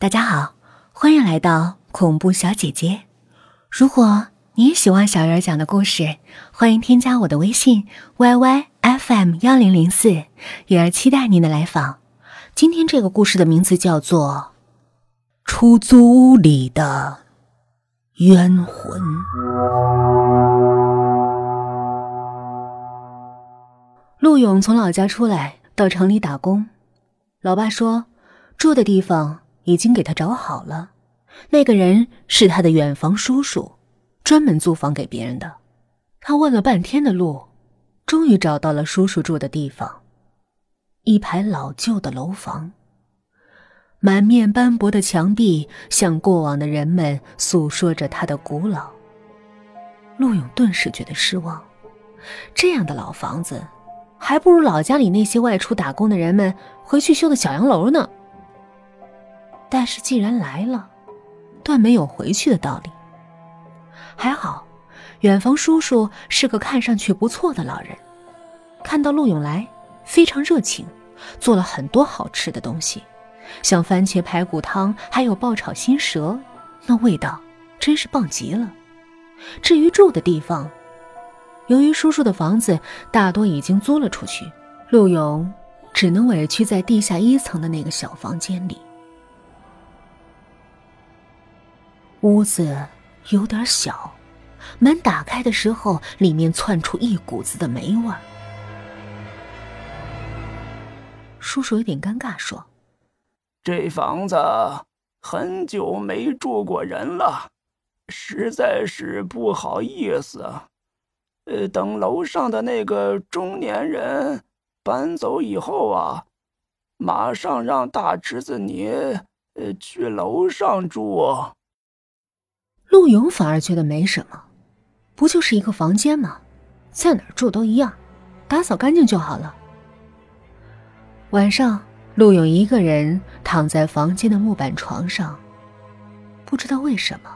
大家好，欢迎来到恐怖小姐姐。如果你也喜欢小鱼儿讲的故事，欢迎添加我的微信 y y f m 幺零零四，鱼儿期待您的来访。今天这个故事的名字叫做《出租屋里的冤魂》。陆勇从老家出来，到城里打工。老爸说，住的地方已经给他找好了，那个人是他的远房叔叔，专门租房给别人的。他问了半天的路，终于找到了叔叔住的地方，一排老旧的楼房，满面斑驳的墙壁向过往的人们诉说着他的古老。陆勇顿时觉得失望，这样的老房子。还不如老家里那些外出打工的人们回去修的小洋楼呢。但是既然来了，断没有回去的道理。还好，远房叔叔是个看上去不错的老人，看到陆勇来，非常热情，做了很多好吃的东西，像番茄排骨汤，还有爆炒新蛇，那味道真是棒极了。至于住的地方，由于叔叔的房子大多已经租了出去，陆勇只能委屈在地下一层的那个小房间里。屋子有点小，门打开的时候，里面窜出一股子的霉味儿。叔叔有点尴尬，说：“这房子很久没住过人了，实在是不好意思。”呃，等楼上的那个中年人搬走以后啊，马上让大侄子你呃去楼上住。陆勇反而觉得没什么，不就是一个房间吗？在哪儿住都一样，打扫干净就好了。晚上，陆勇一个人躺在房间的木板床上，不知道为什么，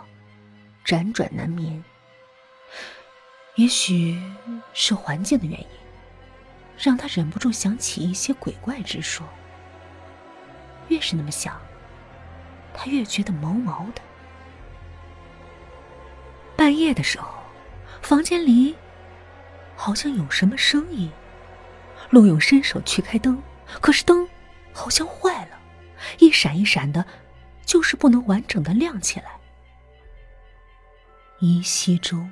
辗转难眠。也许是环境的原因，让他忍不住想起一些鬼怪之说。越是那么想，他越觉得毛毛的。半夜的时候，房间里好像有什么声音。陆勇伸手去开灯，可是灯好像坏了，一闪一闪的，就是不能完整的亮起来。依稀中。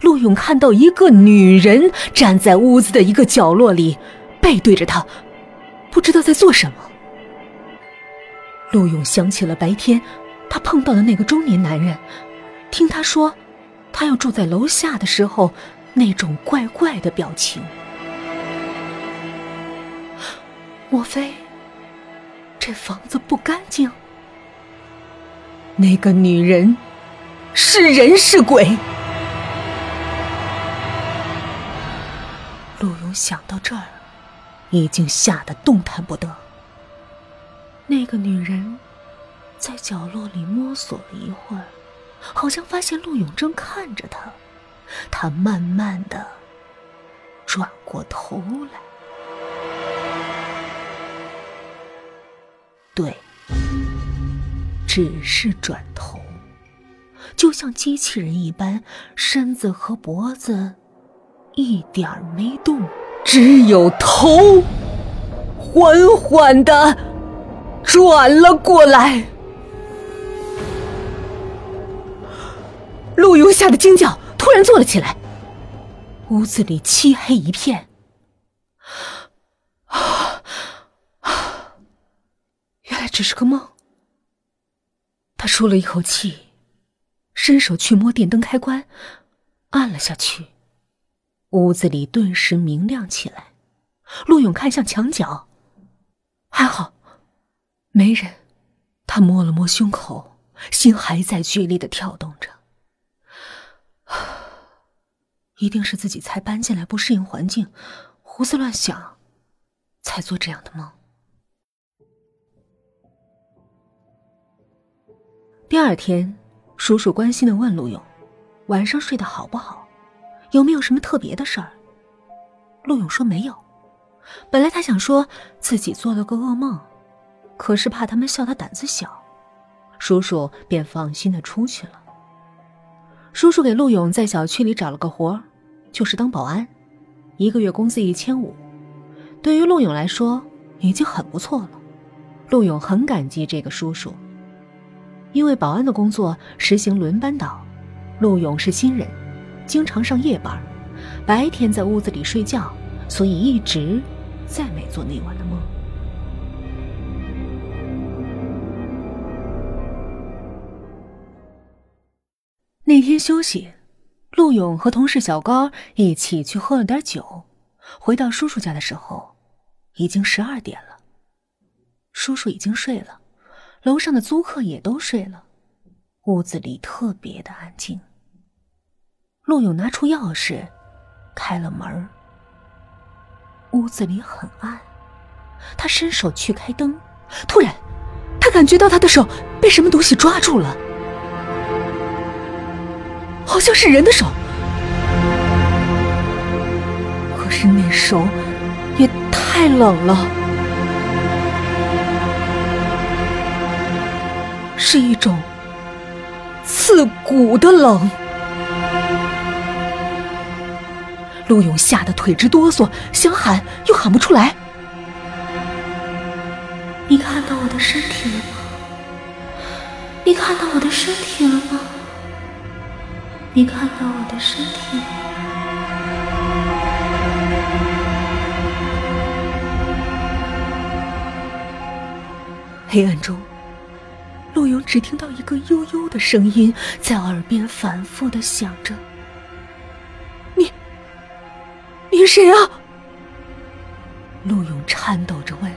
陆勇看到一个女人站在屋子的一个角落里，背对着他，不知道在做什么。陆勇想起了白天他碰到的那个中年男人，听他说他要住在楼下的时候那种怪怪的表情。莫非这房子不干净？那个女人是人是鬼？陆勇想到这儿，已经吓得动弹不得。那个女人在角落里摸索了一会儿，好像发现陆勇正看着他，他慢慢的转过头来。对，只是转头，就像机器人一般，身子和脖子。一点没动，只有头缓缓的转了过来。吓得惊叫，突然坐了起来。屋子里漆黑一片，原来只是个梦。他舒了一口气，伸手去摸电灯开关，按了下去。屋子里顿时明亮起来，陆勇看向墙角，还好，没人。他摸了摸胸口，心还在剧烈的跳动着。一定是自己才搬进来不适应环境，胡思乱想，才做这样的梦。第二天，叔叔关心的问陆勇：“晚上睡得好不好？”有没有什么特别的事儿？陆勇说没有。本来他想说自己做了个噩梦，可是怕他们笑他胆子小，叔叔便放心的出去了。叔叔给陆勇在小区里找了个活就是当保安，一个月工资一千五，对于陆勇来说已经很不错了。陆勇很感激这个叔叔，因为保安的工作实行轮班倒，陆勇是新人，经常上夜班，白天在屋子里睡觉，所以一直再没做那晚的那天休息，陆勇和同事小高一起去喝了点酒。回到叔叔家的时候，已经十二点了。叔叔已经睡了，楼上的租客也都睡了，屋子里特别的安静。陆勇拿出钥匙，开了门。屋子里很暗，他伸手去开灯，突然，他感觉到他的手被什么东西抓住了。好像是人的手，可是那手也太冷了，是一种刺骨的冷。陆勇吓得腿直哆嗦，想喊又喊不出来。你看到我的身体了吗？你看到我的身体了吗？你看到我的身体？黑暗中，陆勇只听到一个悠悠的声音在耳边反复的响着：“你，你是谁啊？”陆勇颤抖着问。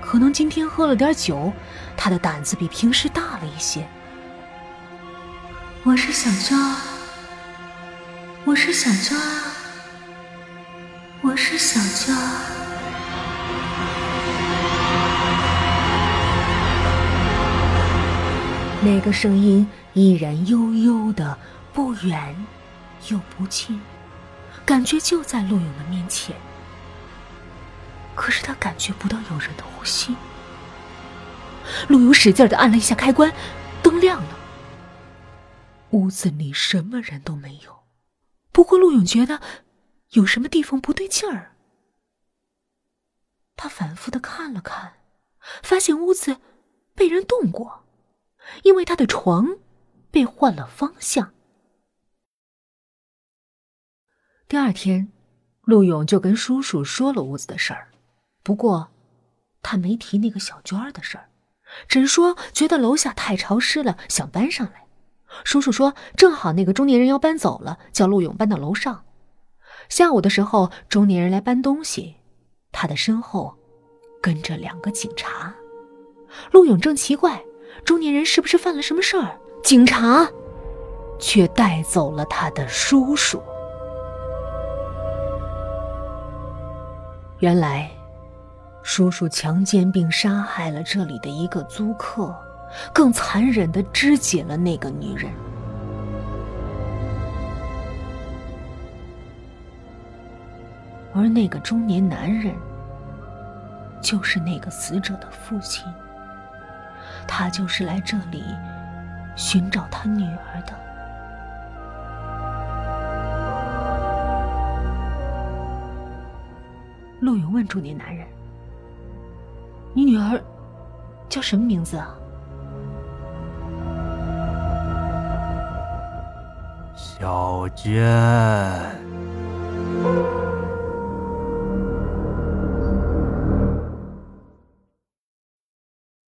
可能今天喝了点酒，他的胆子比平时大了一些。我是小娇，我是小娇，我是小娇。那个声音依然悠悠的，不远又不近，感觉就在陆勇的面前。可是他感觉不到有人的呼吸。陆勇使劲的按了一下开关，灯亮了。屋子里什么人都没有，不过陆勇觉得有什么地方不对劲儿。他反复的看了看，发现屋子被人动过，因为他的床被换了方向。第二天，陆勇就跟叔叔说了屋子的事儿，不过他没提那个小娟儿的事儿，只说觉得楼下太潮湿了，想搬上来。叔叔说：“正好那个中年人要搬走了，叫陆勇搬到楼上。”下午的时候，中年人来搬东西，他的身后跟着两个警察。陆勇正奇怪，中年人是不是犯了什么事儿？警察却带走了他的叔叔。原来，叔叔强奸并杀害了这里的一个租客。更残忍的肢解了那个女人，而那个中年男人就是那个死者的父亲，他就是来这里寻找他女儿的。陆勇问中年男人：“你女儿叫什么名字啊？”小娟。